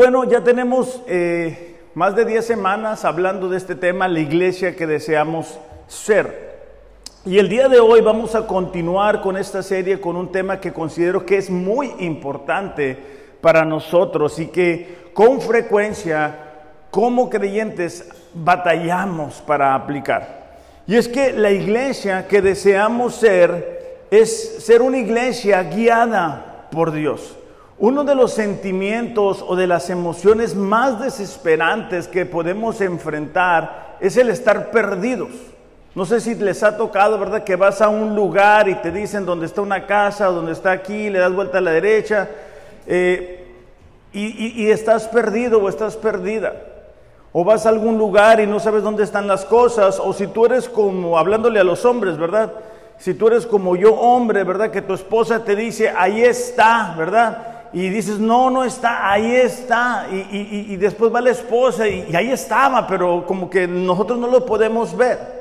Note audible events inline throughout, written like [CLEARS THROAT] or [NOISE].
Bueno, ya tenemos eh, más de 10 semanas hablando de este tema, la iglesia que deseamos ser. Y el día de hoy vamos a continuar con esta serie con un tema que considero que es muy importante para nosotros y que con frecuencia como creyentes batallamos para aplicar. Y es que la iglesia que deseamos ser es ser una iglesia guiada por Dios. Uno de los sentimientos o de las emociones más desesperantes que podemos enfrentar es el estar perdidos. No sé si les ha tocado, ¿verdad? Que vas a un lugar y te dicen dónde está una casa, dónde está aquí, le das vuelta a la derecha eh, y, y estás perdido o estás perdida. O vas a algún lugar y no sabes dónde están las cosas. O si tú eres como, hablándole a los hombres, ¿verdad? Si tú eres como yo hombre, ¿verdad? Que tu esposa te dice, ahí está, ¿verdad? Y dices, no, no está, ahí está. Y, después va la esposa y, ahí estaba, pero como que nosotros no lo podemos ver.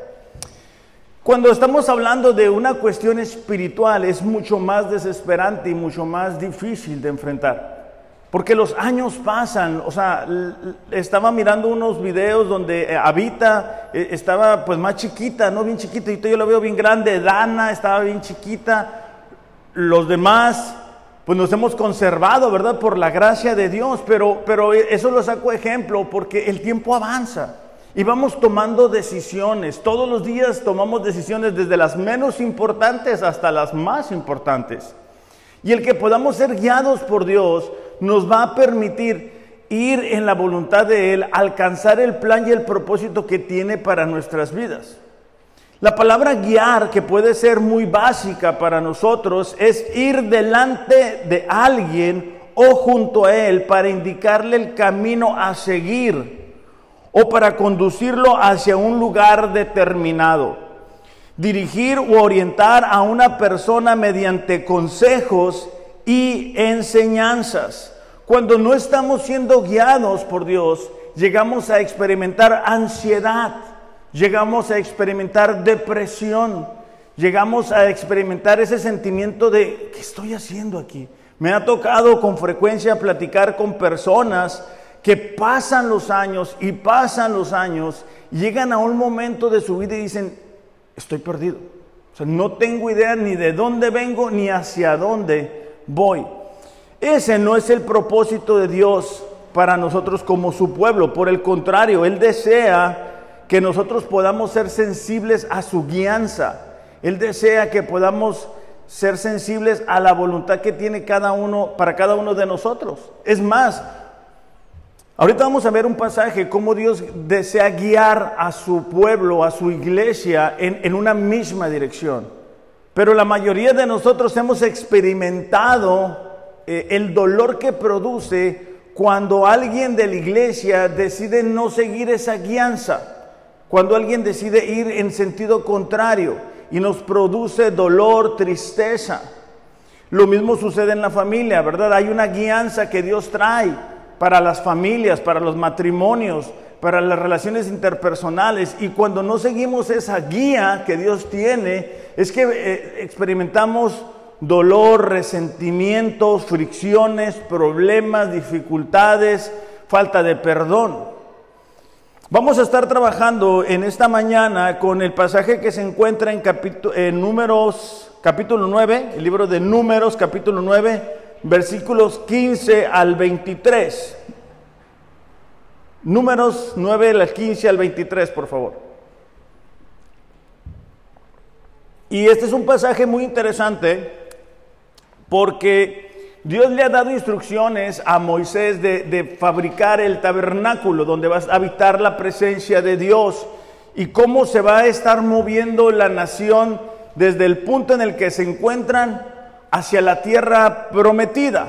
Cuando estamos hablando de una cuestión espiritual es mucho más desesperante y mucho más difícil de enfrentar. Porque los años pasan, o sea, estaba mirando unos videos donde eh, habita, eh, estaba pues más chiquita, no bien chiquita, y yo lo veo bien grande, Dana estaba bien chiquita, los demás pues nos hemos conservado, ¿verdad? Por la gracia de Dios, pero, pero eso lo saco ejemplo porque el tiempo avanza y vamos tomando decisiones. Todos los días tomamos decisiones desde las menos importantes hasta las más importantes. Y el que podamos ser guiados por Dios nos va a permitir ir en la voluntad de Él, alcanzar el plan y el propósito que tiene para nuestras vidas. La palabra guiar, que puede ser muy básica para nosotros, es ir delante de alguien o junto a él para indicarle el camino a seguir o para conducirlo hacia un lugar determinado. Dirigir o orientar a una persona mediante consejos y enseñanzas. Cuando no estamos siendo guiados por Dios, llegamos a experimentar ansiedad llegamos a experimentar depresión, llegamos a experimentar ese sentimiento de, ¿qué estoy haciendo aquí? Me ha tocado con frecuencia platicar con personas que pasan los años y pasan los años, llegan a un momento de su vida y dicen, estoy perdido. No tengo idea ni de dónde vengo ni hacia dónde voy. Ese no es el propósito de Dios para nosotros como su pueblo. Por el contrario, Él desea que nosotros podamos ser sensibles a su guianza. Él desea que podamos ser sensibles a la voluntad que tiene cada uno para cada uno de nosotros. Es más, ahorita vamos a ver un pasaje cómo Dios desea guiar a su pueblo, a su iglesia en, una misma dirección. Pero la mayoría de nosotros hemos experimentado eh, el dolor que produce cuando alguien de la iglesia decide no seguir esa guianza. Cuando alguien decide ir en sentido contrario y nos produce dolor, tristeza. Lo mismo sucede en la familia, ¿verdad? Hay una guianza que Dios trae para las familias, para los matrimonios, para las relaciones interpersonales. Y cuando no seguimos esa guía que Dios tiene, es que eh, experimentamos dolor, resentimientos, fricciones, problemas, dificultades, falta de perdón. Vamos a estar trabajando en esta mañana con el pasaje que se encuentra en, en Números capítulo 9, el libro de Números capítulo 9, versículos 15 al 23. Números 9, del 15 al 23, por favor. Y este es un pasaje muy interesante porque Dios le ha dado instrucciones a Moisés de, fabricar el tabernáculo donde va a habitar la presencia de Dios y cómo se va a estar moviendo la nación desde el punto en el que se encuentran hacia la tierra prometida.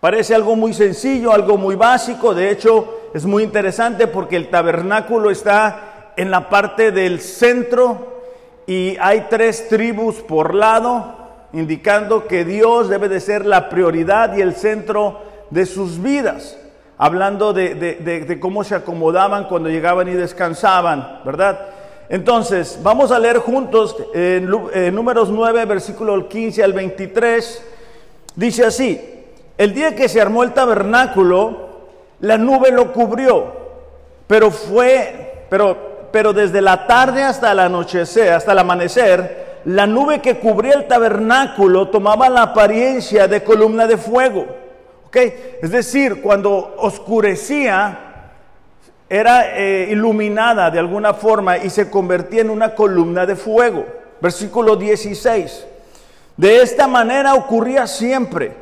Parece algo muy sencillo, algo muy básico, de hecho es muy interesante porque el tabernáculo está en la parte del centro y hay tres tribus por lado, indicando que Dios debe de ser la prioridad y el centro de sus vidas, hablando de, cómo se acomodaban cuando llegaban y descansaban, ¿verdad? Entonces, vamos a leer juntos en, números 9, versículo 15 al 23. Dice así, el día que se armó el tabernáculo, la nube lo cubrió, pero fue, pero, pero desde la tarde hasta el anochecer, hasta el amanecer, la nube que cubría el tabernáculo tomaba la apariencia de columna de fuego. ¿Okay? Es decir, cuando oscurecía, era eh, iluminada de alguna forma y se convertía en una columna de fuego. Versículo 16. De esta manera ocurría siempre.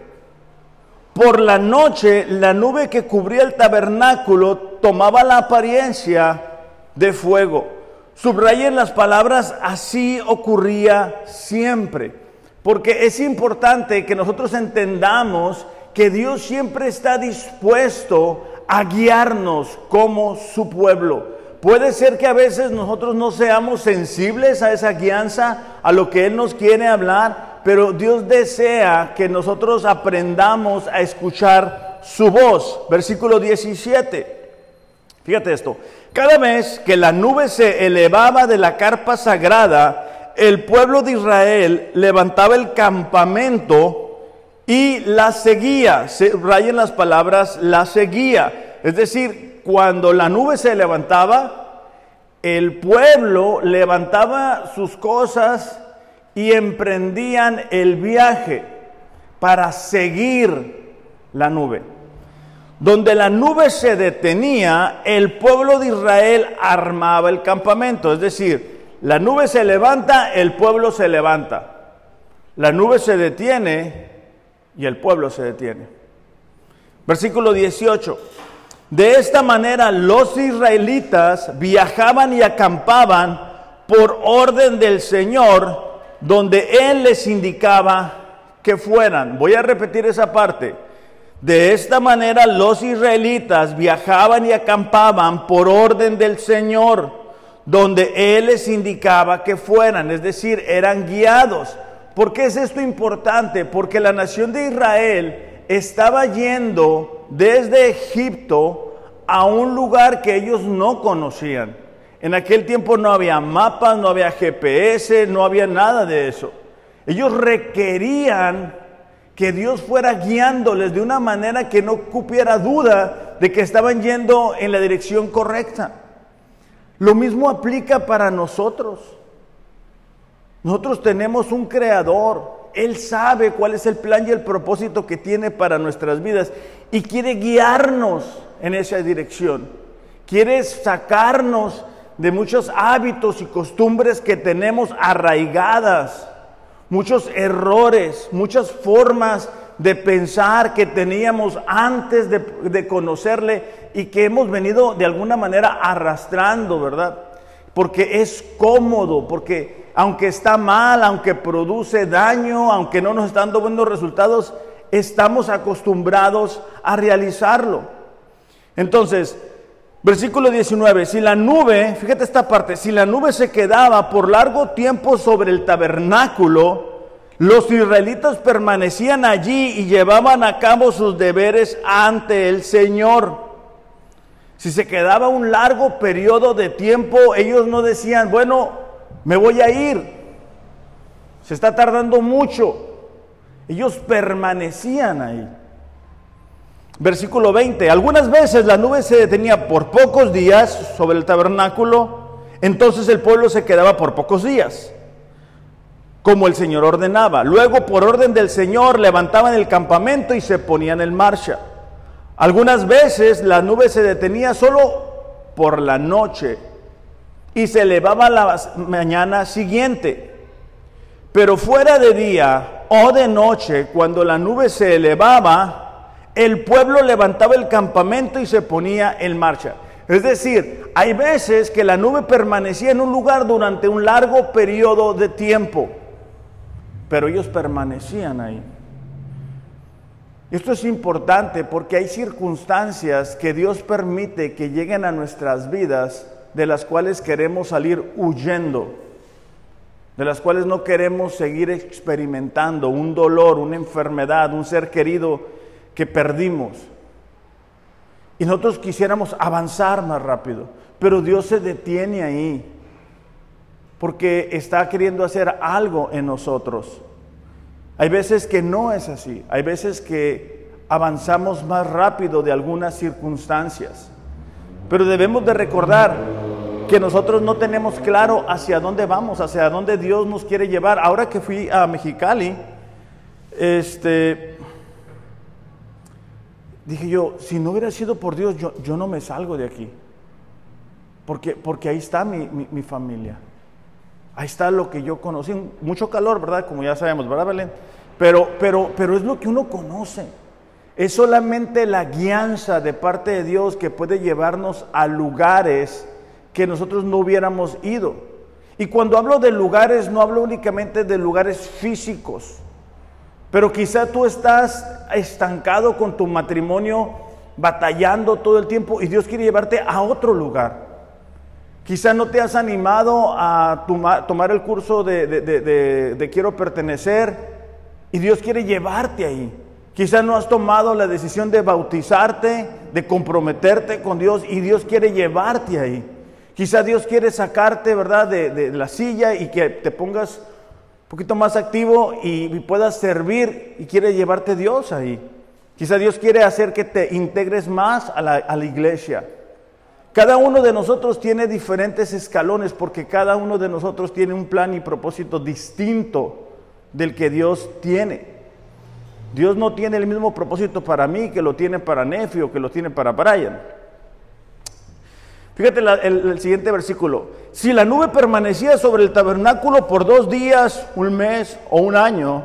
Por la noche la nube que cubría el tabernáculo tomaba la apariencia de fuego. Subrayen las palabras, así ocurría siempre. Porque es importante que nosotros entendamos que Dios siempre está dispuesto a guiarnos como su pueblo. Puede ser que a veces nosotros no seamos sensibles a esa guianza, a lo que Él nos quiere hablar, pero Dios desea que nosotros aprendamos a escuchar su voz. Versículo 17. Fíjate esto. Cada vez que la nube se elevaba de la carpa sagrada, el pueblo de Israel levantaba el campamento y la seguía. Se rayen las palabras, la seguía. Es decir, cuando la nube se levantaba, el pueblo levantaba sus cosas y emprendían el viaje para seguir la nube. Donde la nube se detenía, el pueblo de Israel armaba el campamento. Es decir, la nube se levanta, el pueblo se levanta. La nube se detiene y el pueblo se detiene. Versículo 18. De esta manera los israelitas viajaban y acampaban por orden del Señor donde Él les indicaba que fueran. Voy a repetir esa parte. De esta manera los israelitas viajaban y acampaban por orden del Señor, donde Él les indicaba que fueran, es decir, eran guiados. ¿Por qué es esto importante? Porque la nación de Israel estaba yendo desde Egipto a un lugar que ellos no conocían. En aquel tiempo no había mapas, no había GPS, no había nada de eso. Ellos requerían que Dios fuera guiándoles de una manera que no cupiera duda de que estaban yendo en la dirección correcta. Lo mismo aplica para nosotros. Nosotros tenemos un creador. Él sabe cuál es el plan y el propósito que tiene para nuestras vidas y quiere guiarnos en esa dirección. Quiere sacarnos de muchos hábitos y costumbres que tenemos arraigadas, muchos errores, muchas formas de pensar que teníamos antes de, conocerle y que hemos venido de alguna manera arrastrando, ¿verdad? Porque es cómodo, porque aunque está mal, aunque produce daño, aunque no nos están dando buenos resultados, estamos acostumbrados a realizarlo. Entonces, Versículo 19, si la nube, fíjate esta parte, si la nube se quedaba por largo tiempo sobre el tabernáculo, los israelitas permanecían allí y llevaban a cabo sus deberes ante el Señor. Si se quedaba un largo periodo de tiempo, ellos no decían, bueno, me voy a ir. Se está tardando mucho. Ellos permanecían ahí. Versículo 20. Algunas veces la nube se detenía por pocos días sobre el tabernáculo, entonces el pueblo se quedaba por pocos días, como el Señor ordenaba. Luego, por orden del Señor, levantaban el campamento y se ponían en marcha. Algunas veces la nube se detenía solo por la noche y se elevaba la mañana siguiente. Pero fuera de día o de noche, cuando la nube se elevaba, el pueblo levantaba el campamento y se ponía en marcha. Es decir, hay veces que la nube permanecía en un lugar durante un largo periodo de tiempo, pero ellos permanecían ahí. Esto es importante porque hay circunstancias que Dios permite que lleguen a nuestras vidas de las cuales queremos salir huyendo, de las cuales no queremos seguir experimentando un dolor, una enfermedad, un ser querido que perdimos. Y nosotros quisiéramos avanzar más rápido, pero Dios se detiene ahí porque está queriendo hacer algo en nosotros. Hay veces que no es así, hay veces que avanzamos más rápido de algunas circunstancias. Pero debemos de recordar que nosotros no tenemos claro hacia dónde vamos, hacia dónde Dios nos quiere llevar. Ahora que fui a Mexicali, este, dije yo, si no hubiera sido por Dios, yo, yo no me salgo de aquí. Porque, porque ahí está mi, mi, familia. Ahí está lo que yo conocí. Mucho calor, ¿verdad? Como ya sabemos, ¿verdad, Belén? Pero, pero, pero es lo que uno conoce. Es solamente la guianza de parte de Dios que puede llevarnos a lugares que nosotros no hubiéramos ido. Y cuando hablo de lugares, no hablo únicamente de lugares físicos, pero quizá tú estás estancado con tu matrimonio, batallando todo el tiempo y Dios quiere llevarte a otro lugar. Quizá no te has animado a tomar el curso de, de quiero pertenecer y Dios quiere llevarte ahí. Quizás no has tomado la decisión de bautizarte, de comprometerte con Dios y Dios quiere llevarte ahí. Quizás Dios quiere sacarte, ¿verdad?, de, la silla y que te pongas poquito más activo y, puedas servir y quiere llevarte Dios ahí. Quizá Dios quiere hacer que te integres más a la, a la iglesia. Cada uno de nosotros tiene diferentes escalones porque cada uno de nosotros tiene un plan y propósito distinto del que Dios tiene. Dios no tiene el mismo propósito para mí que lo tiene para Nefi o que lo tiene para Brian. Fíjate el, siguiente versículo. Si la nube permanecía sobre el tabernáculo por dos días, un mes o un año,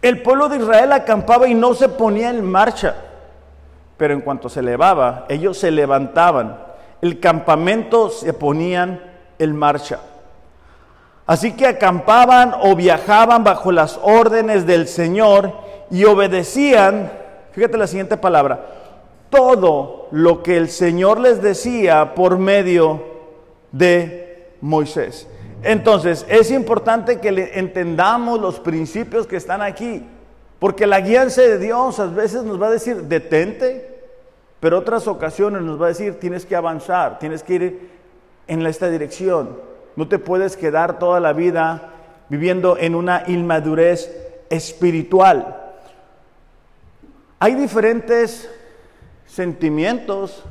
el pueblo de Israel acampaba y no se ponía en marcha. Pero en cuanto se elevaba, ellos se levantaban. El campamento se ponían en marcha. Así que acampaban o viajaban bajo las órdenes del Señor y obedecían, fíjate la siguiente palabra, todo lo que el Señor les decía por medio de Moisés. Entonces, es importante que entendamos los principios que están aquí, porque la guianza de Dios a veces nos va a decir, detente, pero otras ocasiones nos va a decir, tienes que avanzar, tienes que ir en esta dirección. No te puedes quedar toda la vida viviendo en una inmadurez espiritual. Hay diferentes sentimientos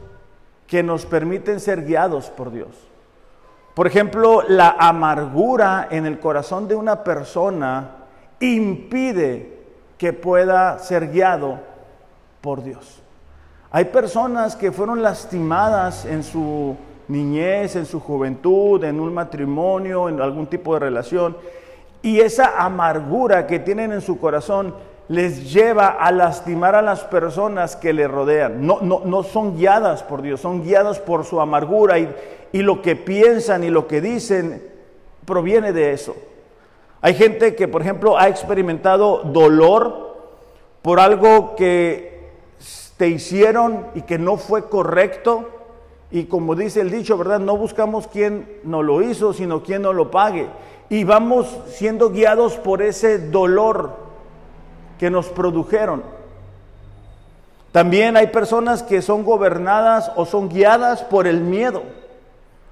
que nos permiten ser guiados por Dios. Por ejemplo, la amargura en el corazón de una persona impide que pueda ser guiado por Dios. Hay personas que fueron lastimadas en su niñez, en su juventud, en un matrimonio, en algún tipo de relación, y esa amargura que tienen en su corazón les lleva a lastimar a las personas que le rodean. No, no, no son guiadas por Dios, son guiadas por su amargura y, y lo que piensan y lo que dicen proviene de eso. Hay gente que, por ejemplo, ha experimentado dolor por algo que te hicieron y que no fue correcto. Y como dice el dicho, ¿verdad? No buscamos quién nos lo hizo, sino quién nos lo pague. Y vamos siendo guiados por ese dolor que nos produjeron. También hay personas que son gobernadas o son guiadas por el miedo.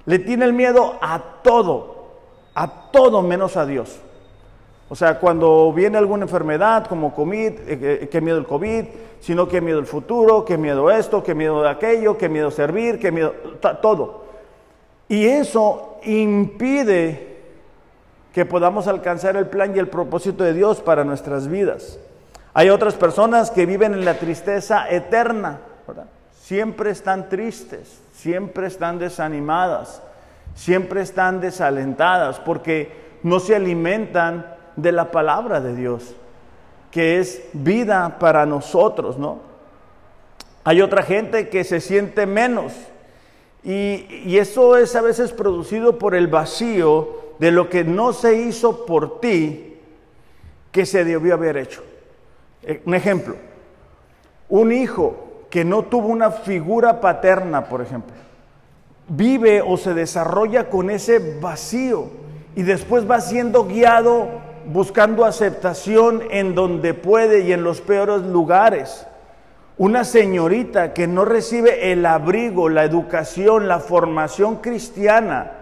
Le tiene el miedo a todo, a todo menos a Dios. O sea, cuando viene alguna enfermedad como COVID, eh, eh, qué miedo el COVID, sino qué miedo el futuro, qué miedo esto, qué miedo de aquello, qué miedo servir, qué miedo, todo. Y eso impide que podamos alcanzar el plan y el propósito de Dios para nuestras vidas. Hay otras personas que viven en la tristeza eterna, siempre están tristes, siempre están desanimadas, siempre están desalentadas porque no se alimentan de la palabra de Dios, que es vida para nosotros, ¿no? Hay otra gente que se siente menos y, y eso es a veces producido por el vacío de lo que no se hizo por ti que se debió haber hecho. Eh, un ejemplo, un hijo que no tuvo una figura paterna, por ejemplo, vive o se desarrolla con ese vacío y después va siendo guiado buscando aceptación en donde puede y en los peores lugares. Una señorita que no recibe el abrigo, la educación, la formación cristiana,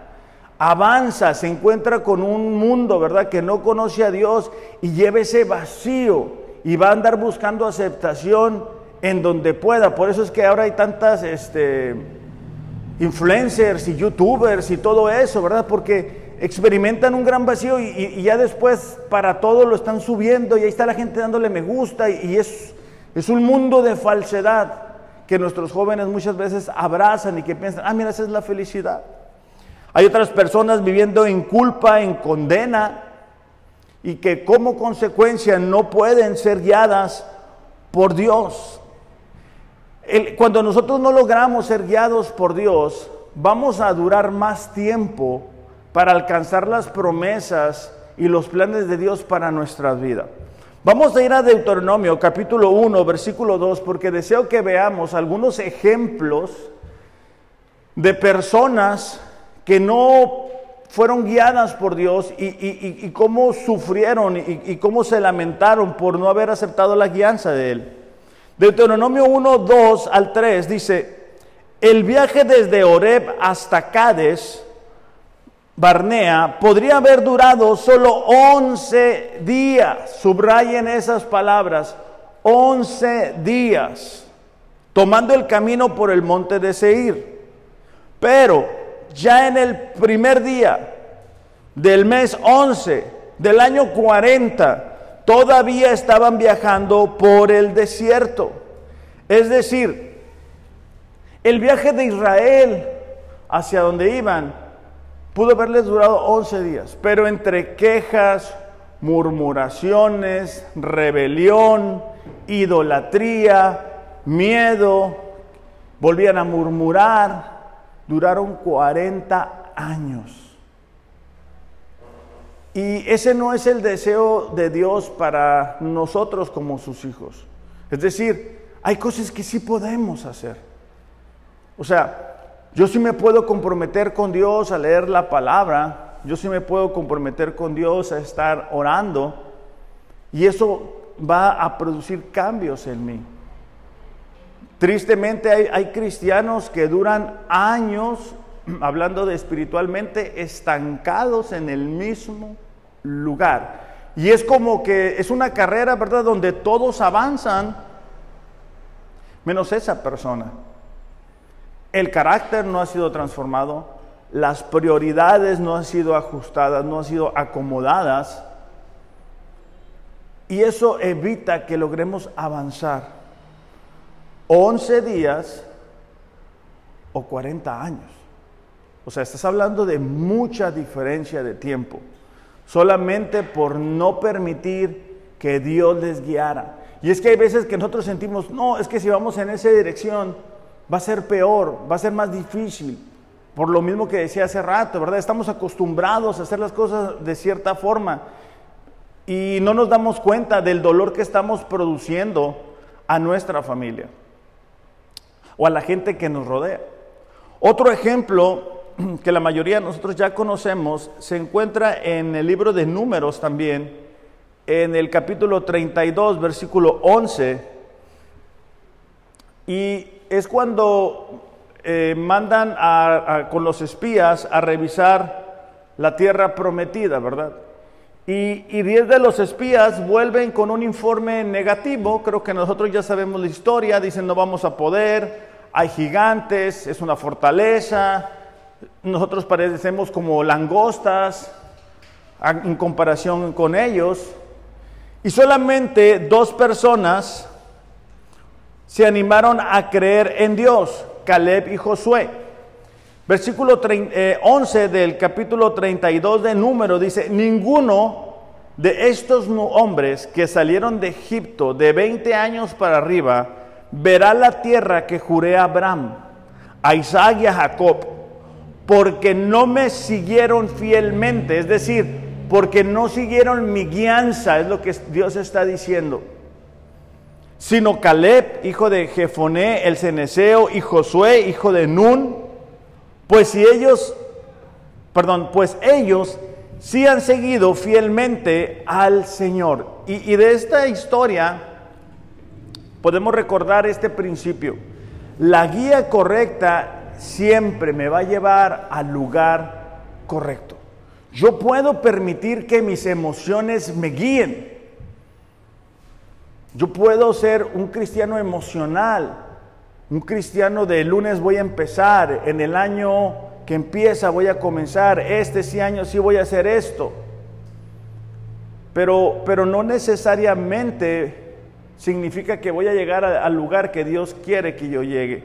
avanza, se encuentra con un mundo, ¿verdad?, que no conoce a Dios y lleva ese vacío y va a andar buscando aceptación en donde pueda. Por eso es que ahora hay tantas este, influencers y youtubers y todo eso, ¿verdad? Porque experimentan un gran vacío y, ya después para todo lo están subiendo y ahí está la gente dándole me gusta y, es, es un mundo de falsedad que nuestros jóvenes muchas veces abrazan y que piensan, ah, mira, esa es la felicidad. Hay otras personas viviendo en culpa, en condena, y que como consecuencia no pueden ser guiadas por Dios. cuando nosotros no logramos ser guiados por Dios, vamos a durar más tiempo para alcanzar las promesas y los planes de Dios para nuestra vida. Vamos a ir a Deuteronomio capítulo 1, versículo 2, porque deseo que veamos algunos ejemplos de personas que no fueron guiadas por Dios y, cómo sufrieron y, cómo se lamentaron por no haber aceptado la guianza de Él. Deuteronomio 1, 2 al 3 dice, el viaje desde Oreb hasta Cades, Barnea, podría haber durado solo 11 días. Subrayen esas palabras, 11 días, tomando el camino por el monte de Seir. Pero ya en el primer día del mes 11 del año 40, todavía estaban viajando por el desierto. Es decir, el viaje de Israel hacia donde iban pudo haberles durado 11 días, pero entre quejas, murmuraciones, rebelión, idolatría, miedo, volvían a murmurar, duraron 40 años. Y ese no es el deseo de Dios para nosotros como sus hijos. Es decir, hay cosas que sí podemos hacer. O sea, yo sí me puedo comprometer con Dios a leer la palabra, yo sí me puedo comprometer con Dios a estar orando, y eso va a producir cambios en mí. Tristemente hay, cristianos que duran años, [CLEARS THROAT] hablando de espiritualmente, estancados en el mismo lugar. Y es como que es una carrera, ¿verdad?, donde todos avanzan, menos esa persona. El carácter no ha sido transformado, las prioridades no han sido ajustadas, no han sido acomodadas, y eso evita que logremos avanzar. 11 días o 40 años. O sea, estás hablando de mucha diferencia de tiempo, solamente por no permitir que Dios les guiara. Y es que hay veces que nosotros sentimos, no, es que si vamos en esa dirección va a ser peor, va a ser más difícil. Por lo mismo que decía hace rato, ¿verdad? Estamos acostumbrados a hacer las cosas de cierta forma y no nos damos cuenta del dolor que estamos produciendo a nuestra familia o a la gente que nos rodea. Otro ejemplo [CLEARS THROAT] que la mayoría de nosotros ya conocemos se encuentra en el libro de números también, en el capítulo 32, versículo 11, y es cuando eh, mandan con los espías a revisar la tierra prometida, ¿verdad? Y, y diez de los espías vuelven con un informe negativo, creo que nosotros ya sabemos la historia, dicen no vamos a poder, hay gigantes, es una fortaleza, nosotros parecemos como langostas en comparación con ellos, y solamente dos personas se animaron a creer en Dios, Caleb y Josué. Versículo 11 eh, del capítulo 32 de Número dice, ninguno de estos hombres que salieron de Egipto de 20 años para arriba verá la tierra que juré a Abraham, a Isaac y a Jacob, porque no me siguieron fielmente, es decir, porque no siguieron mi guianza, es lo que Dios está diciendo. Sino Caleb, hijo de Jefoné, el ceneseo, y Josué, hijo de Nun, pues si ellos, perdón, pues ellos sí han seguido fielmente al Señor. Y, y de esta historia podemos recordar este principio. La guía correcta siempre me va a llevar al lugar correcto. Yo puedo permitir que mis emociones me guíen, Yo puedo ser un cristiano emocional, un cristiano de lunes voy a empezar, en el año que empieza voy a comenzar, este sí año sí voy a hacer esto. Pero, pero no necesariamente significa que voy a llegar al lugar que Dios quiere que yo llegue.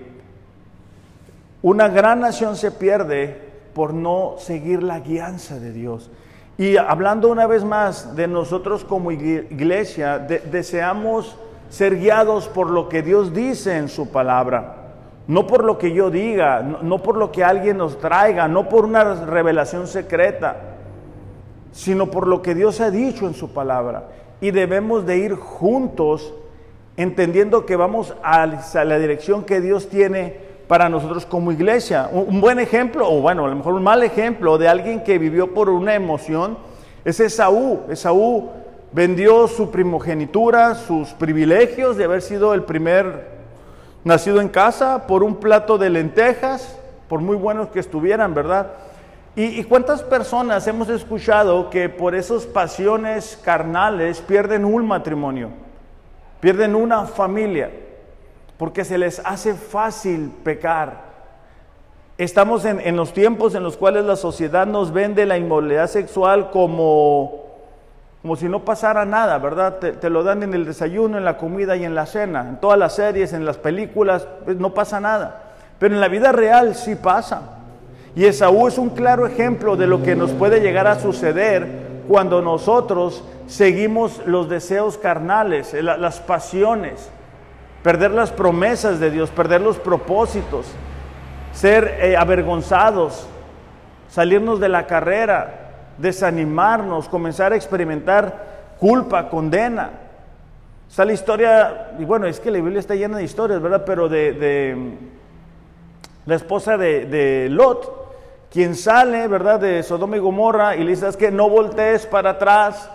Una gran nación se pierde por no seguir la guianza de Dios. Y hablando una vez más de nosotros como iglesia, deseamos ser guiados por lo que Dios dice en su palabra, no por lo que yo diga, no, por lo que alguien nos traiga, no por una revelación secreta, sino por lo que Dios ha dicho en su palabra. Y debemos de ir juntos entendiendo que vamos a la dirección que Dios tiene para nosotros como iglesia. Un buen ejemplo, o bueno, a lo mejor un mal ejemplo de alguien que vivió por una emoción, es Esaú. Esaú vendió su primogenitura, sus privilegios de haber sido el primer nacido en casa por un plato de lentejas, por muy buenos que estuvieran, ¿verdad? ¿Y, cuántas personas hemos escuchado que por esas pasiones carnales pierden un matrimonio, pierden una familia, porque se les hace fácil pecar? Estamos en, en los tiempos en los cuales la sociedad nos vende la inmoralidad sexual como como si no pasara nada, ¿verdad? Te, lo dan en el desayuno, en la comida y en la cena, en todas las series, en las películas, pues no pasa nada. Pero en la vida real sí pasa. Y Esaú es un claro ejemplo de lo que nos puede llegar a suceder cuando nosotros seguimos los deseos carnales, eh, las pasiones, perder las promesas de Dios, perder los propósitos, ser eh, avergonzados, salirnos de la carrera, desanimarnos, comenzar a experimentar culpa, condena. Está la historia, y bueno, es que la Biblia está llena de historias, ¿verdad? Pero de, la esposa de, Lot, quien sale, ¿verdad? De Sodoma y Gomorra y le dice, es que no voltees para atrás,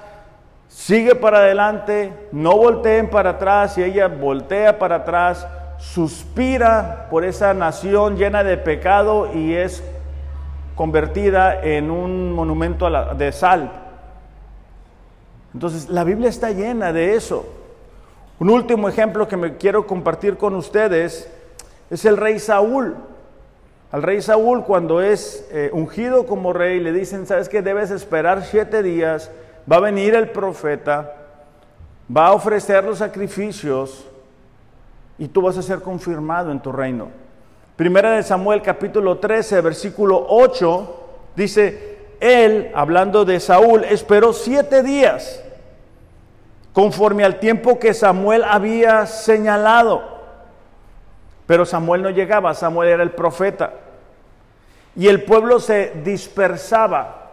sigue para adelante, no volteen para atrás y ella voltea para atrás, suspira por esa nación llena de pecado y es convertida en un monumento de sal. Entonces, la Biblia está llena de eso. Un último ejemplo que me quiero compartir con ustedes es el rey Saúl. Al rey Saúl, cuando es eh, ungido como rey, le dicen, ¿sabes que Debes esperar siete días, va a venir el profeta, va a ofrecer los sacrificios y tú vas a ser confirmado en tu reino. Primera de Samuel capítulo 13, versículo 8, dice, él, hablando de Saúl, esperó siete días conforme al tiempo que Samuel había señalado. Pero Samuel no llegaba, Samuel era el profeta. Y el pueblo se dispersaba.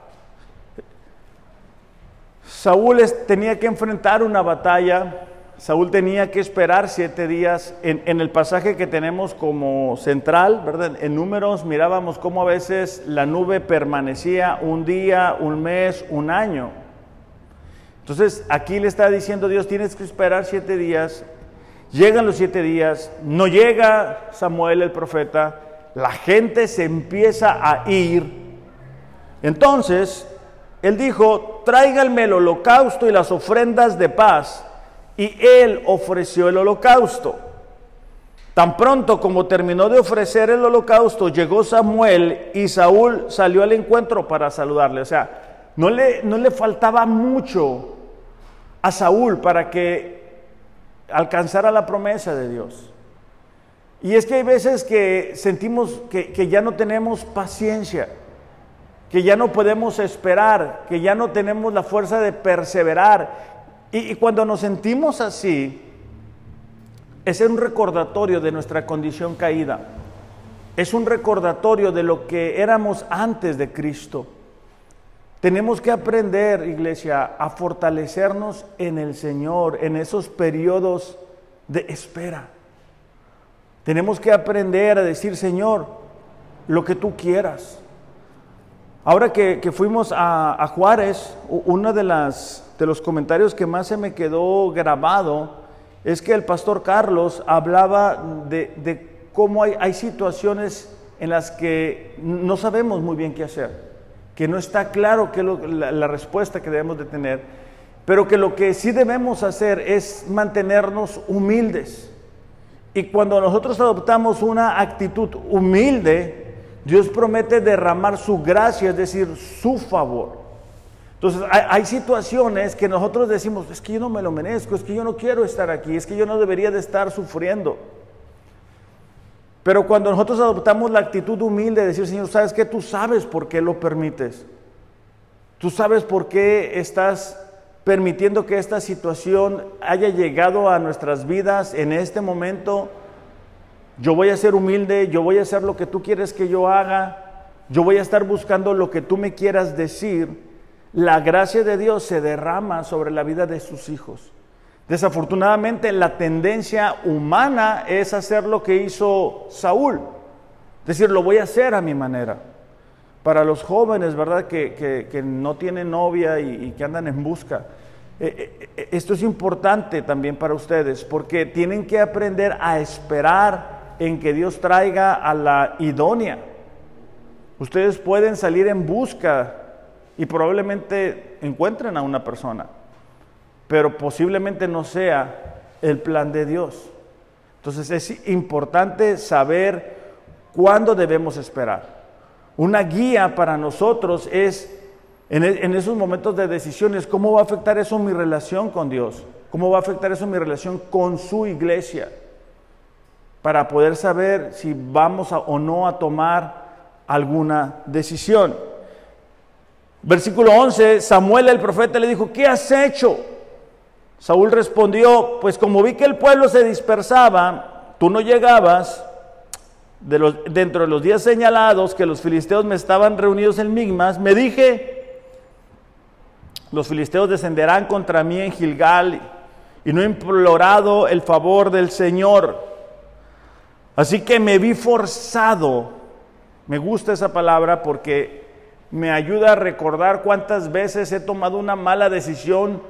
Saúl tenía que enfrentar una batalla Saúl tenía que esperar siete días. En, el pasaje que tenemos como central, ¿verdad? En números mirábamos cómo a veces la nube permanecía un día, un mes, un año. Entonces aquí le está diciendo Dios, tienes que esperar siete días. Llegan los siete días, no llega Samuel el profeta, la gente se empieza a ir. Entonces, él dijo, tráiganme el holocausto y las ofrendas de paz y él ofreció el holocausto. Tan pronto como terminó de ofrecer el holocausto, llegó Samuel y Saúl salió al encuentro para saludarle. O sea, no le, no le faltaba mucho a Saúl para que alcanzara la promesa de Dios. Y es que hay veces que sentimos que, que ya no tenemos paciencia, que ya no podemos esperar, que ya no tenemos la fuerza de perseverar y, cuando nos sentimos así, es un recordatorio de nuestra condición caída. Es un recordatorio de lo que éramos antes de Cristo. Tenemos que aprender, iglesia, a fortalecernos en el Señor, en esos periodos de espera. Tenemos que aprender a decir, Señor, lo que tú quieras. Ahora que, fuimos a, a Juárez, una de las de los comentarios que más se me quedó grabado es que el pastor Carlos hablaba de, cómo hay, situaciones en las que no sabemos muy bien qué hacer, que no está claro qué es la, respuesta que debemos de tener. pero que lo que sí debemos hacer es mantenernos humildes. Y cuando nosotros adoptamos una actitud humilde, Dios promete derramar su gracia, es decir, su favor. Entonces, hay, situaciones que nosotros decimos, es que yo no me lo merezco, es que yo no quiero estar aquí, es que yo no debería de estar sufriendo. Pero cuando nosotros adoptamos la actitud humilde de decir, Señor, ¿sabes qué? Tú sabes por qué lo permites. Tú sabes por qué estás permitiendo que esta situación haya llegado a nuestras vidas en este momento. Yo voy a ser humilde, yo voy a hacer lo que tú quieres que yo haga, yo voy a estar buscando lo que tú me quieras decir. La gracia de Dios se derrama sobre la vida de sus hijos. Desafortunadamente la tendencia humana es hacer lo que hizo Saúl, decir, lo voy a hacer a mi manera. Para los jóvenes, ¿verdad? Que, no tienen novia y que andan en busca eh, eh, eh, esto es importante también para ustedes porque tienen que aprender a esperar en que Dios traiga a la idónea. Ustedes pueden salir en busca y probablemente encuentren a una persona, pero posiblemente no sea el plan de Dios. Entonces es importante saber cuándo debemos esperar. Una guía para nosotros es e, en, esos momentos de decisiones, ¿cómo va a afectar eso mi relación con Dios? ¿Cómo va a afectar eso mi relación con su iglesia? Para poder saber si vamos o no a tomar alguna decisión. Versículo 11, Samuel el profeta le dijo, ¿qué has hecho? Saúl respondió, pues como vi que el pueblo se dispersaba, tú no llegabas, dentro de los días señalados que los filisteos me estaban reunidos en Migmas, me dije, los filisteos descenderán contra mí en Gilgal y no he implorado el favor del Señor. Así que me vi forzado. Me gusta esa palabra porque me ayuda a recordar cuántas veces he tomado una mala decisión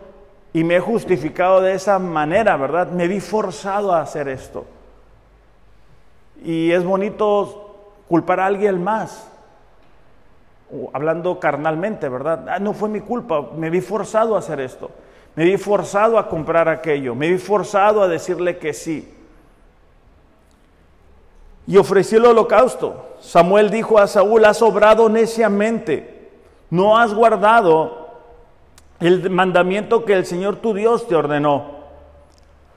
y me he justificado de esa manera, ¿verdad? Me vi forzado a hacer esto. Y es bonito culpar a alguien más hablando carnalmente, ¿verdad? Ah, no fue mi culpa, me vi forzado a hacer esto, me vi forzado a comprar aquello, me vi forzado a decirle que sí. Y ofrecí el holocausto. Samuel dijo a Saúl, has obrado neciamente, no has guardado el mandamiento que el Señor tu Dios te ordenó.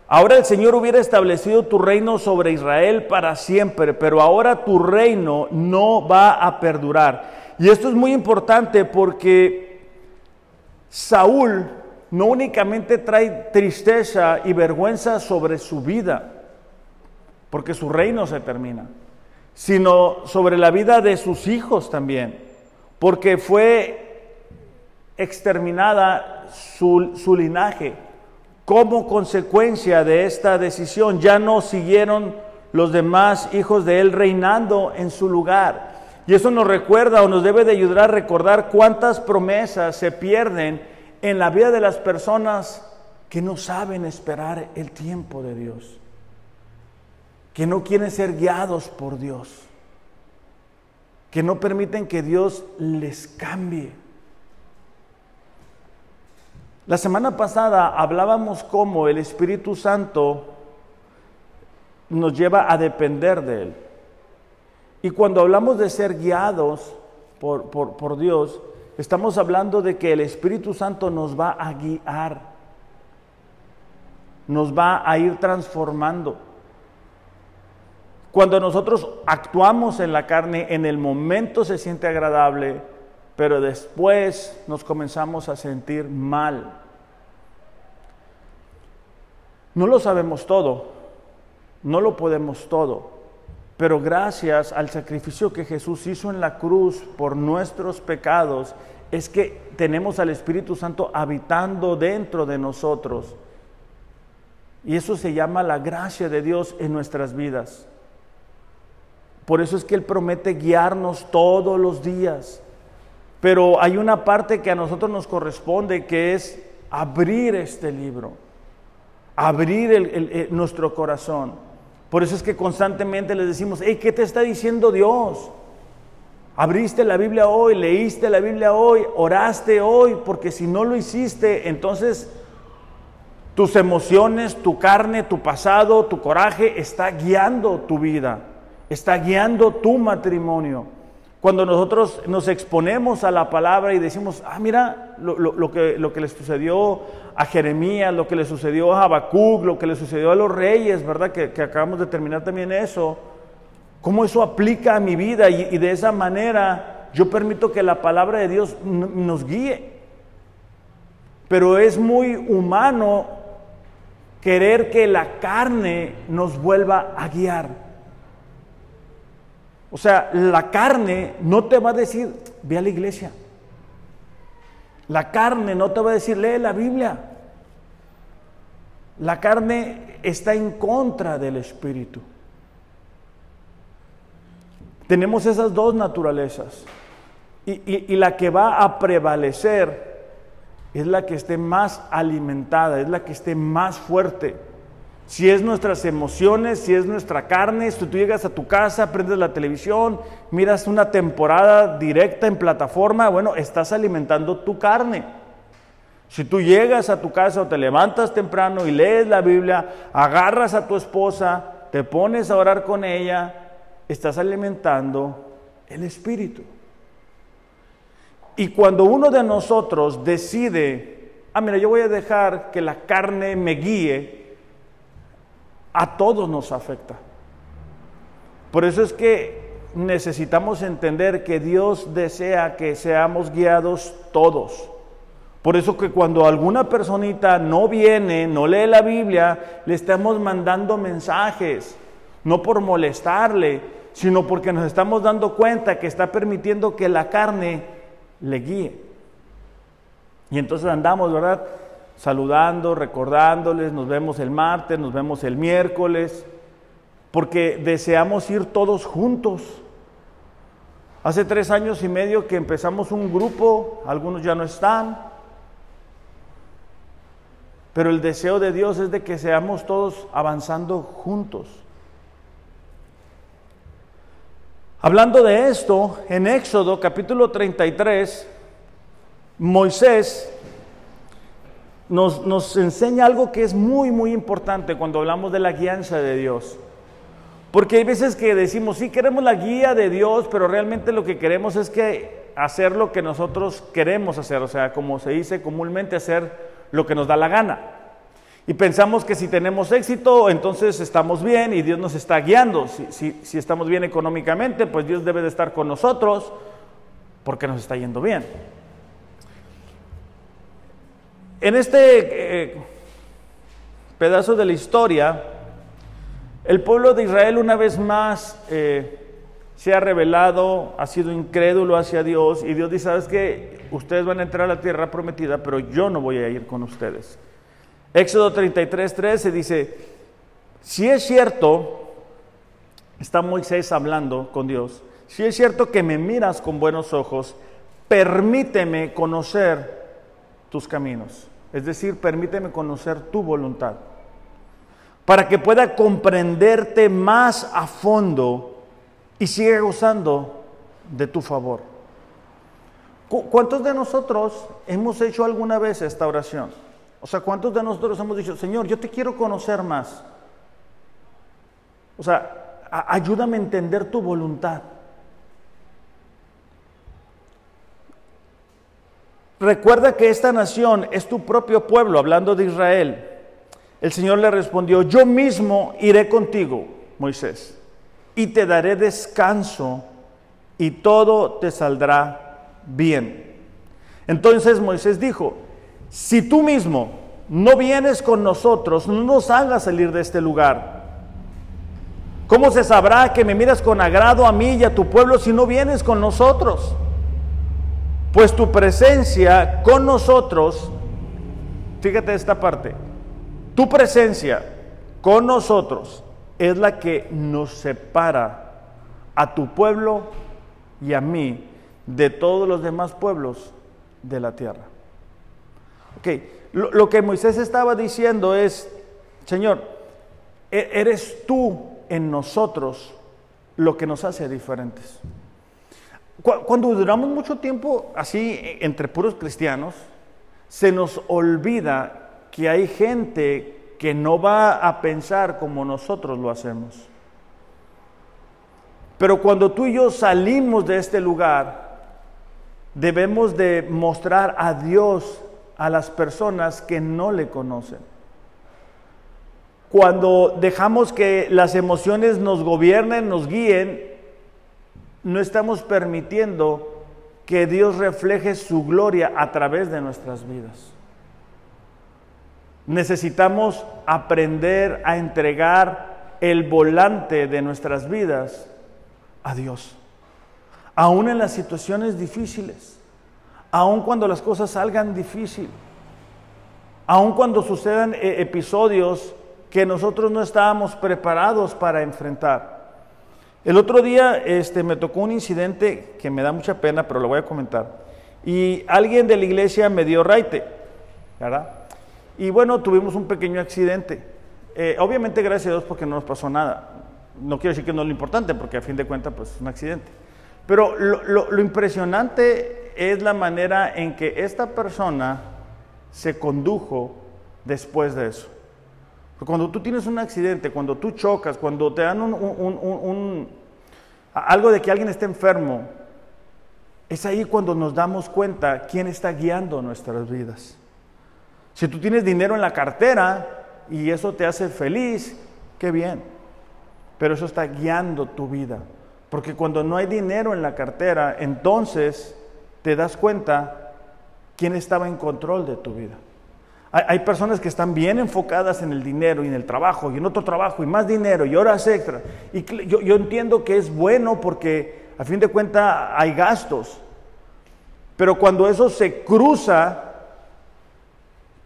Ahora el Señor hubiera establecido tu reino sobre Israel para siempre, pero ahora tu reino no va a perdurar. Y esto es muy importante porque Saúl no únicamente trae tristeza y vergüenza sobre su vida, porque su reino se termina, sino sobre la vida de sus hijos también, porque fue exterminada su, linaje. Como consecuencia de esta decisión, ya no siguieron los demás hijos de él reinando en su lugar. Y eso nos recuerda o nos debe de ayudar a recordar cuántas promesas se pierden en la vida de las personas que no saben esperar el tiempo de Dios, que no quieren ser guiados por Dios, que no permiten que Dios les cambie. La semana pasada hablábamos cómo el Espíritu Santo nos lleva a depender de Él. Y cuando hablamos de ser guiados por, por, Dios, estamos hablando de que el Espíritu Santo nos va a guiar, nos va a ir transformando. Cuando nosotros actuamos en la carne, en el momento se siente agradable, pero después nos comenzamos a sentir mal. No lo sabemos todo, no lo podemos todo, pero gracias al sacrificio que Jesús hizo en la cruz por nuestros pecados, es que tenemos al Espíritu Santo habitando dentro de nosotros. Y eso se llama la gracia de Dios en nuestras vidas. Por eso es que Él promete guiarnos todos los días. Pero hay una parte que a nosotros nos corresponde, que es abrir este libro, abrir nuestro corazón. Por eso es que constantemente les decimos, hey, ¿qué te está diciendo Dios? Abriste la Biblia hoy, leíste la Biblia hoy, oraste hoy, porque si no lo hiciste, entonces tus emociones, tu carne, tu pasado, tu coraje está guiando tu vida, está guiando tu matrimonio. Cuando nosotros nos exponemos a la palabra y decimos, ah, mira lo, que, lo que le sucedió a Jeremías, lo que le sucedió a Habacuc, lo que le sucedió a los reyes, ¿verdad? Que, que acabamos de terminar también eso cómo eso aplica a mi vida y, de esa manera yo permito que la palabra de Dios nos guíe. Pero es muy humano querer que la carne nos vuelva a guiar. O sea, la carne no te va a decir, ve a la iglesia. La carne no te va a decir, lee la Biblia. La carne está en contra del Espíritu. Tenemos esas dos naturalezas. Y, la que va a prevalecer es la que esté más alimentada, es la que esté más fuerte. Si es nuestras emociones, si es nuestra carne, si tú llegas a tu casa, prendes la televisión, miras una temporada directa en plataforma, bueno, estás alimentando tu carne. Si tú llegas a tu casa o te levantas temprano y lees la Biblia, agarras a tu esposa, te pones a orar con ella, estás alimentando el espíritu. Y cuando uno de nosotros decide, ah, mira, yo voy a dejar que la carne me guíe, a todos nos afecta. Por eso es que necesitamos entender que Dios desea que seamos guiados todos. Por eso que cuando alguna personita no viene, no lee la Biblia, le estamos mandando mensajes, no por molestarle, sino porque nos estamos dando cuenta que está permitiendo que la carne le guíe. Y entonces andamos, ¿verdad? Saludando, recordándoles, nos vemos el martes, nos vemos el miércoles, porque deseamos ir todos juntos. Hace tres años y medio que empezamos un grupo, algunos ya no están, pero el deseo de Dios es de que seamos todos avanzando juntos. Hablando de esto, en Éxodo capítulo 33, Moisés nos, enseña algo que es muy, muy importante cuando hablamos de la guianza de Dios. Porque hay veces que decimos, sí, queremos la guía de Dios, pero realmente lo que queremos es que hacer lo que nosotros queremos hacer, o sea, como se dice comúnmente, hacer lo que nos da la gana. Y pensamos que si tenemos éxito, entonces estamos bien y Dios nos está guiando. Si, estamos bien económicamente, pues Dios debe de estar con nosotros porque nos está yendo bien. En este eh, pedazo de la historia, el pueblo de Israel una vez más eh, se ha revelado, ha sido incrédulo hacia Dios y Dios dice, ¿sabes qué? Ustedes van a entrar a la tierra prometida, pero yo no voy a ir con ustedes. Éxodo 33, 13 dice, si es cierto, está Moisés hablando con Dios, si es cierto que me miras con buenos ojos, permíteme conocer tus caminos. Es decir, permíteme conocer tu voluntad. Para que pueda comprenderte más a fondo y siga gozando de tu favor. ¿Cuántos de nosotros hemos hecho alguna vez esta oración? O sea, ¿cuántos de nosotros hemos dicho, Señor, yo te quiero conocer más? O sea, ayúdame a entender tu voluntad. Recuerda que esta nación es tu propio pueblo, hablando de Israel. El Señor le respondió, yo mismo iré contigo, Moisés, y te daré descanso y todo te saldrá bien. Entonces Moisés dijo, si tú mismo no vienes con nosotros, no nos hagas salir de este lugar. ¿Cómo se sabrá que me miras con agrado a mí y a tu pueblo si no vienes con nosotros? Pues tu presencia con nosotros, fíjate esta parte, tu presencia con nosotros es la que nos separa a tu pueblo y a mí de todos los demás pueblos de la tierra. Ok, lo, que Moisés estaba diciendo es, Señor, e, eres tú en nosotros lo que nos hace diferentes. Cuando duramos mucho tiempo así entre puros cristianos, se nos olvida que hay gente que no va a pensar como nosotros lo hacemos. Pero cuando tú y yo salimos de este lugar, debemos de mostrar a Dios a las personas que no le conocen. Cuando dejamos que las emociones nos gobiernen, nos guíen, no estamos permitiendo que Dios refleje su gloria a través de nuestras vidas. Necesitamos aprender a entregar el volante de nuestras vidas a Dios. Aún en las situaciones difíciles, aún cuando las cosas salgan difícil, aún cuando sucedan eh, episodios que nosotros no estábamos preparados para enfrentar. El otro día este, me tocó un incidente que me da mucha pena, pero lo voy a comentar. Y alguien de la iglesia me dio raite, ¿verdad? Y bueno, tuvimos un pequeño accidente. Eh, obviamente, gracias a Dios, porque no nos pasó nada. No quiero decir que no es lo importante, porque a fin de cuentas, pues es un accidente. Pero lo, lo impresionante es la manera en que esta persona se condujo después de eso. Cuando tú tienes un accidente, cuando tú chocas, cuando te dan un, algo de que alguien está enfermo, es ahí cuando nos damos cuenta quién está guiando nuestras vidas. Si tú tienes dinero en la cartera y eso te hace feliz, qué bien. Pero eso está guiando tu vida. Porque cuando no hay dinero en la cartera, entonces te das cuenta quién estaba en control de tu vida. Hay, personas que están bien enfocadas en el dinero y en el trabajo y en otro trabajo y más dinero y horas extra. Y yo, entiendo que es bueno porque a fin de cuentas hay gastos. Pero cuando eso se cruza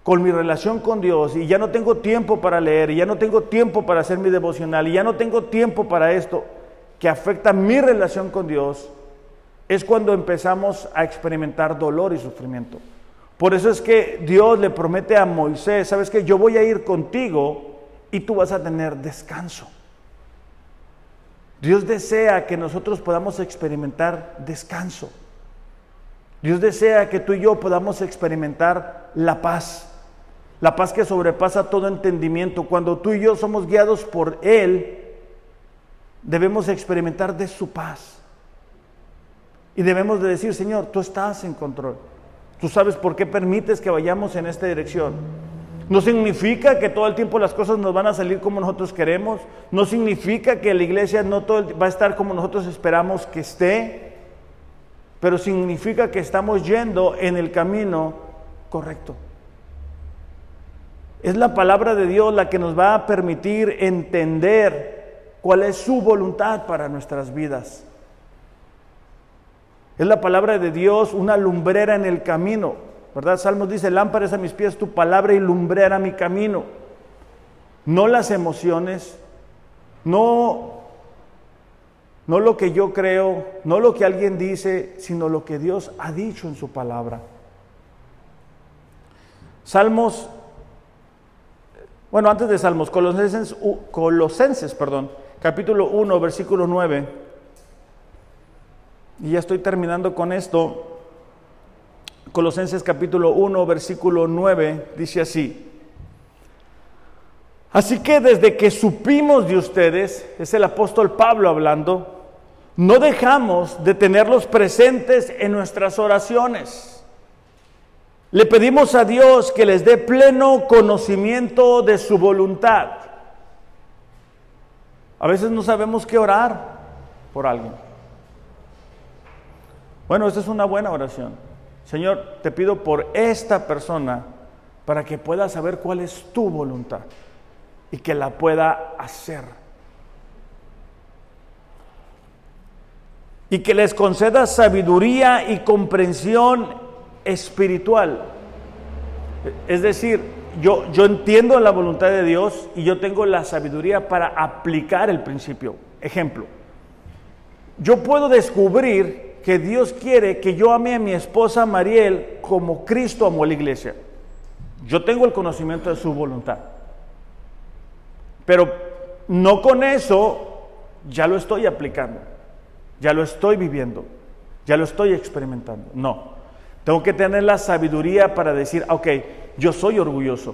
con mi relación con Dios y ya no tengo tiempo para leer y ya no tengo tiempo para hacer mi devocional y ya no tengo tiempo para esto que afecta mi relación con Dios, es cuando empezamos a experimentar dolor y sufrimiento. Por eso es que Dios le promete a Moisés, sabes que yo voy a ir contigo y tú vas a tener descanso. Dios desea que nosotros podamos experimentar descanso. Dios desea que tú y yo podamos experimentar la paz, la paz que sobrepasa todo entendimiento. Cuando tú y yo somos guiados por Él, debemos experimentar de su paz. Y debemos de decir, Señor, tú estás en control. Tú sabes por qué permites que vayamos en esta dirección. No significa que todo el tiempo las cosas nos van a salir como nosotros queremos. No significa que la iglesia no todo va a estar como nosotros esperamos que esté. Pero significa que estamos yendo en el camino correcto. Es la palabra de Dios la que nos va a permitir entender cuál es su voluntad para nuestras vidas. Es la palabra de Dios una lumbrera en el camino. ¿Verdad? Salmos dice, lámparas a mis pies tu palabra y lumbrera mi camino. No las emociones, no, no lo que yo creo, no lo que alguien dice, sino lo que Dios ha dicho en su palabra. Salmos, bueno, antes de Salmos, Colosenses, Colosenses perdón, capítulo 1, versículo 9 y ya estoy terminando con esto. Colosenses capítulo 1, versículo 9, dice así. Así que desde que supimos de ustedes, es el apóstol Pablo hablando, no dejamos de tenerlos presentes en nuestras oraciones. Le pedimos a Dios que les dé pleno conocimiento de su voluntad. A veces no sabemos qué orar por alguien. Bueno, esta es una buena oración. Señor, te pido por esta persona para que pueda saber cuál es tu voluntad y que la pueda hacer. Y que les conceda sabiduría y comprensión espiritual. Es decir, yo, yo entiendo la voluntad de Dios y yo tengo la sabiduría para aplicar el principio. Ejemplo, yo puedo descubrir que Dios quiere que yo ame a mi esposa Mariel como Cristo amó a la iglesia. Yo tengo el conocimiento de su voluntad. Pero no con eso ya lo estoy aplicando, ya lo estoy viviendo. ya lo estoy experimentando. No, tengo que tener la sabiduría para decir, ok, yo soy orgulloso.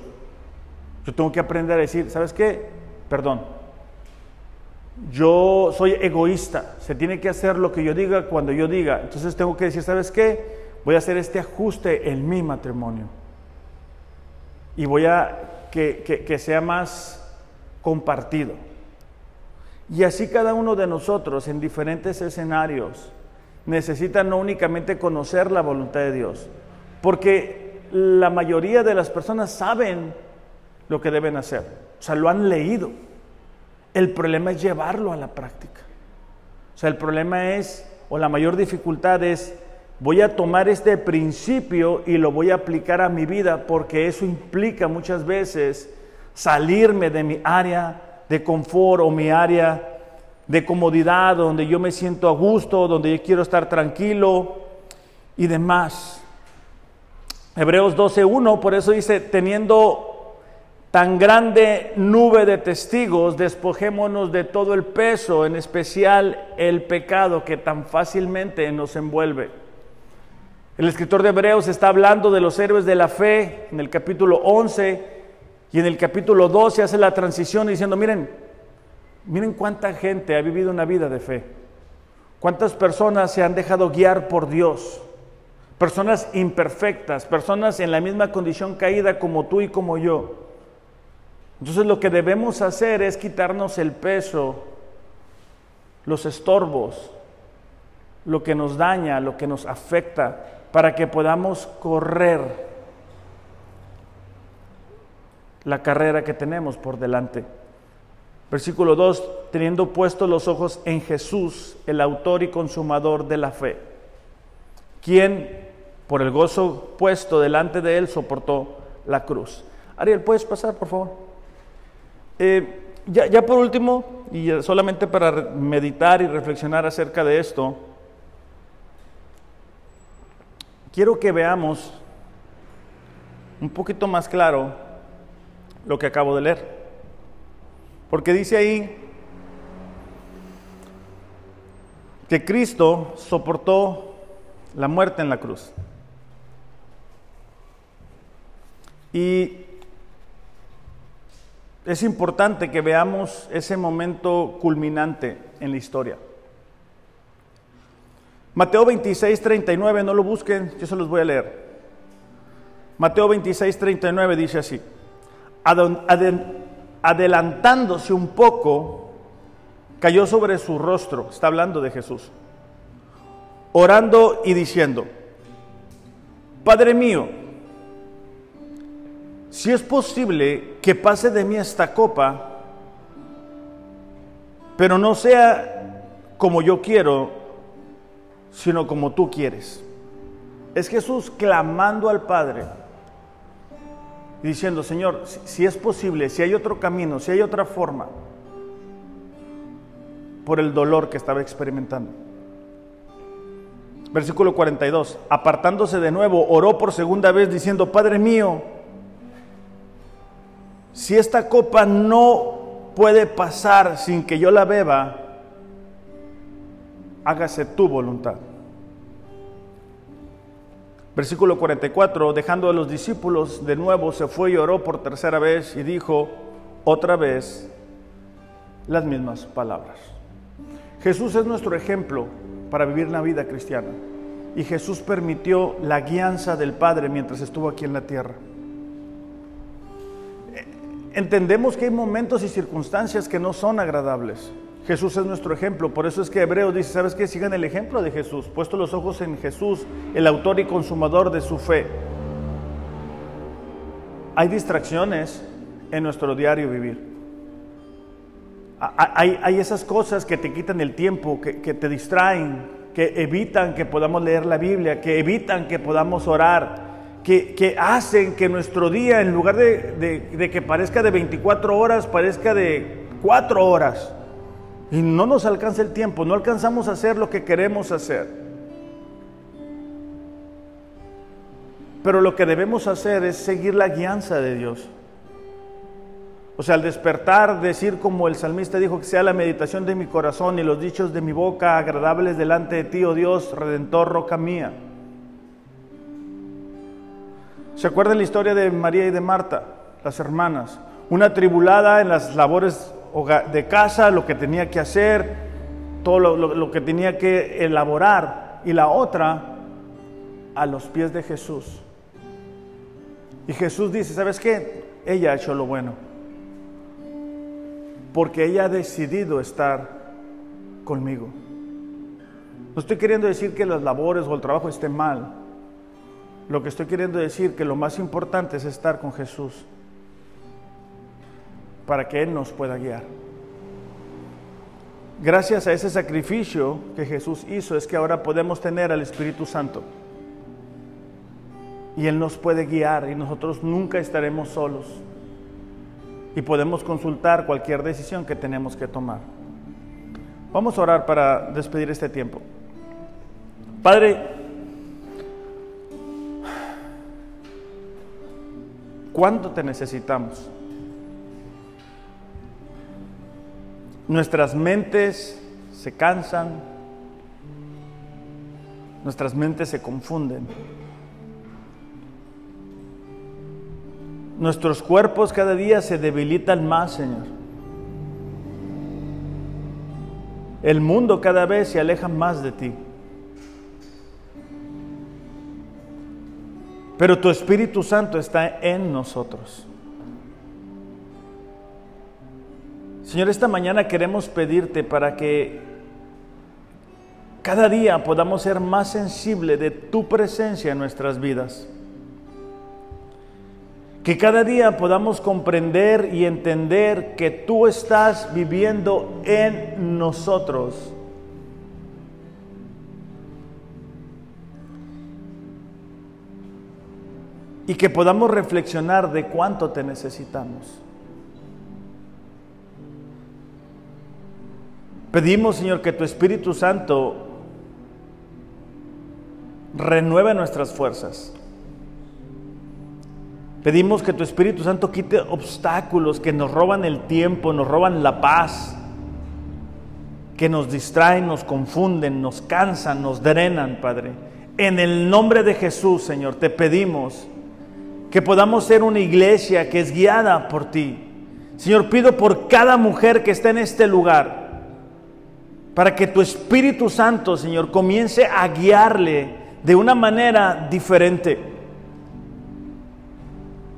Yo tengo que aprender a decir, ¿sabes qué? Perdón. Yo soy egoísta. Se tiene que hacer lo que yo diga cuando yo diga. Entonces tengo que decir, ¿sabes qué? Voy a hacer este ajuste en mi matrimonio. Y voy a que, sea más compartido. Y así cada uno de nosotros en diferentes escenarios necesita no únicamente conocer la voluntad de Dios, porque la mayoría de las personas saben lo que deben hacer, o sea, lo han leído. El problema es llevarlo a la práctica. O sea, el problema es, o la mayor dificultad es, voy a tomar este principio y lo voy a aplicar a mi vida, porque eso implica muchas veces salirme de mi área de confort o mi área de comodidad, donde yo me siento a gusto, donde yo quiero estar tranquilo y demás. Hebreos 12.1, por eso dice, teniendo tan grande nube de testigos, despojémonos de todo el peso, en especial el pecado que tan fácilmente nos envuelve. El escritor de Hebreos está hablando de los héroes de la fe en el capítulo 11 y en el capítulo 12 hace la transición diciendo, miren, miren cuánta gente ha vivido una vida de fe. Cuántas personas se han dejado guiar por Dios. Personas imperfectas, personas en la misma condición caída como tú y como yo. Entonces lo que debemos hacer es quitarnos el peso, los estorbos, lo que nos daña, lo que nos afecta, para que podamos correr la carrera que tenemos por delante. Versículo 2, teniendo puestos los ojos en Jesús, el autor y consumador de la fe, quien por el gozo puesto delante de él soportó la cruz. Ariel, ¿puedes pasar, por favor? Eh, ya, ya por último, y solamente para meditar y reflexionar acerca de esto, quiero que veamos un poquito más claro lo que acabo de leer. Porque dice ahí que Cristo soportó la muerte en la cruz. Y es importante que veamos ese momento culminante en la historia. Mateo 26, 39, no lo busquen, yo se los voy a leer. Mateo 26, 39 dice así adelantándose un poco, cayó sobre su rostro, está hablando de Jesús, orando y diciendo, Padre mío, si es posible que pase de mí esta copa, pero no sea como yo quiero, sino como tú quieres. Es Jesús clamando al Padre diciendo, Señor, si, es posible, si hay otro camino, si hay otra forma, por el dolor que estaba experimentando. Versículo 42, apartándose de nuevo, oró por segunda vez diciendo, Padre mío, si esta copa no puede pasar sin que yo la beba, hágase tu voluntad. Versículo 44, dejando a los discípulos, de nuevo se fue y oró por tercera vez y dijo otra vez las mismas palabras. Jesús es nuestro ejemplo para vivir la vida cristiana y Jesús permitió la guianza del Padre mientras estuvo aquí en la tierra. Entendemos que hay momentos y circunstancias que no son agradables. Jesús es nuestro ejemplo, por eso es que Hebreos dice, ¿sabes qué? Sigan el ejemplo de Jesús, puesto los ojos en Jesús, el autor y consumador de su fe. Hay distracciones en nuestro diario vivir. Hay, esas cosas que te quitan el tiempo, que, te distraen, que evitan que podamos leer la Biblia, que evitan que podamos orar, que, hacen que nuestro día, en lugar de, de que parezca de 24 horas, parezca de 4 horas. Y no nos alcanza el tiempo, no alcanzamos a hacer lo que queremos hacer. Pero lo que debemos hacer es seguir la guianza de Dios. O sea, al despertar, decir como el salmista dijo, que sea la meditación de mi corazón y los dichos de mi boca agradables delante de ti, oh Dios, redentor, roca mía. ¿Se acuerdan la historia de María y de Marta, las hermanas? Una tribulada en las labores de casa, lo que tenía que hacer, todo lo, que tenía que elaborar, y la otra a los pies de Jesús. Y Jesús dice, ¿sabes qué? Ella ha hecho lo bueno. Porque ella ha decidido estar conmigo. No estoy queriendo decir que las labores o el trabajo estén mal. Lo que estoy queriendo decir que lo más importante es estar con Jesús para que Él nos pueda guiar. Gracias a ese sacrificio que Jesús hizo es que ahora podemos tener al Espíritu Santo. Y Él nos puede guiar y nosotros nunca estaremos solos. Y podemos consultar cualquier decisión que tenemos que tomar. Vamos a orar para despedir este tiempo. Padre, ¿cuánto te necesitamos? Nuestras mentes se cansan, nuestras mentes se confunden. Nuestros cuerpos cada día se debilitan más, Señor. El mundo cada vez se aleja más de ti. Pero tu Espíritu Santo está en nosotros. Señor, esta mañana queremos pedirte para que cada día podamos ser más sensibles de tu presencia en nuestras vidas. Que cada día podamos comprender y entender que tú estás viviendo en nosotros. Y que podamos reflexionar de cuánto te necesitamos. Pedimos, Señor, que tu Espíritu Santo renueve nuestras fuerzas. Pedimos que tu Espíritu Santo quite obstáculos que nos roban el tiempo, nos roban la paz, que nos distraen, nos confunden, nos cansan, nos drenan, Padre. En el nombre de Jesús, Señor, te pedimos que podamos ser una iglesia que es guiada por ti. Señor, pido por cada mujer que está en este lugar para que tu Espíritu Santo, Señor, comience a guiarle de una manera diferente.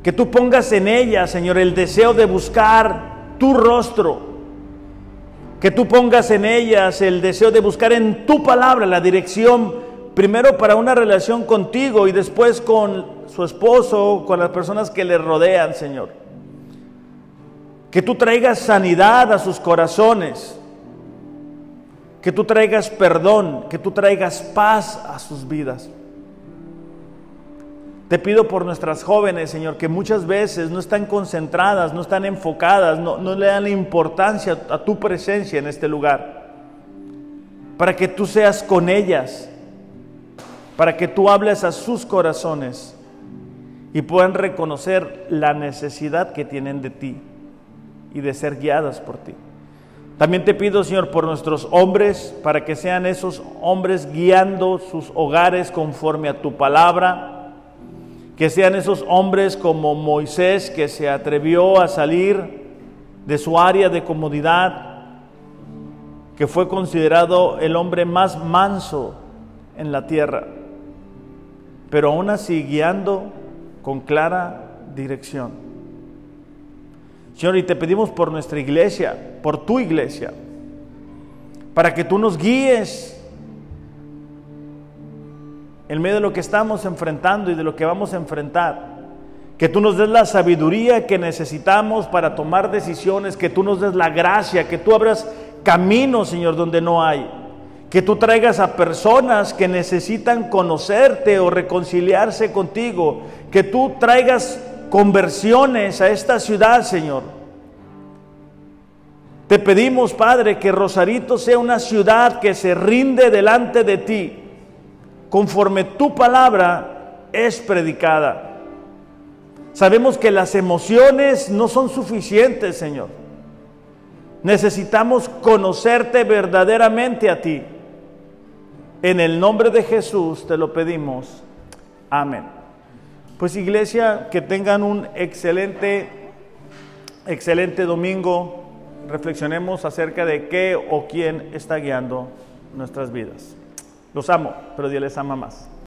Que tú pongas en ella, Señor, el deseo de buscar tu rostro. Que tú pongas en ellas el deseo de buscar en tu palabra la dirección, primero para una relación contigo y después con su esposo, con las personas que le rodean, Señor. Que tú traigas sanidad a sus corazones que tú traigas perdón, que tú traigas paz a sus vidas. Te pido por nuestras jóvenes, Señor, que muchas veces no están concentradas, no están enfocadas, no, le dan importancia a tu presencia en este lugar. Para que tú seas con ellas, para que tú hables a sus corazones y puedan reconocer la necesidad que tienen de ti y de ser guiadas por ti. También te pido, Señor, por nuestros hombres, para que sean esos hombres guiando sus hogares conforme a tu palabra. Que sean esos hombres como Moisés, que se atrevió a salir de su área de comodidad, que fue considerado el hombre más manso en la tierra, pero aún así guiando con clara dirección. Señor, y te pedimos por nuestra iglesia, por tu iglesia, para que tú nos guíes en medio de lo que estamos enfrentando y de lo que vamos a enfrentar. Que tú nos des la sabiduría que necesitamos para tomar decisiones, que tú nos des la gracia, que tú abras caminos, Señor, donde no hay. Que tú traigas a personas que necesitan conocerte o reconciliarse contigo. Que tú traigas conversiones a esta ciudad, Señor. Te pedimos, Padre, que Rosarito sea una ciudad que se rinde delante de ti, conforme tu palabra es predicada. Sabemos que las emociones no son suficientes, Señor. Necesitamos conocerte verdaderamente a ti. En el nombre de Jesús te lo pedimos. Amén. Pues iglesia, que tengan un excelente, excelente domingo. Reflexionemos acerca de qué o quién está guiando nuestras vidas. Los amo, pero Dios les ama más.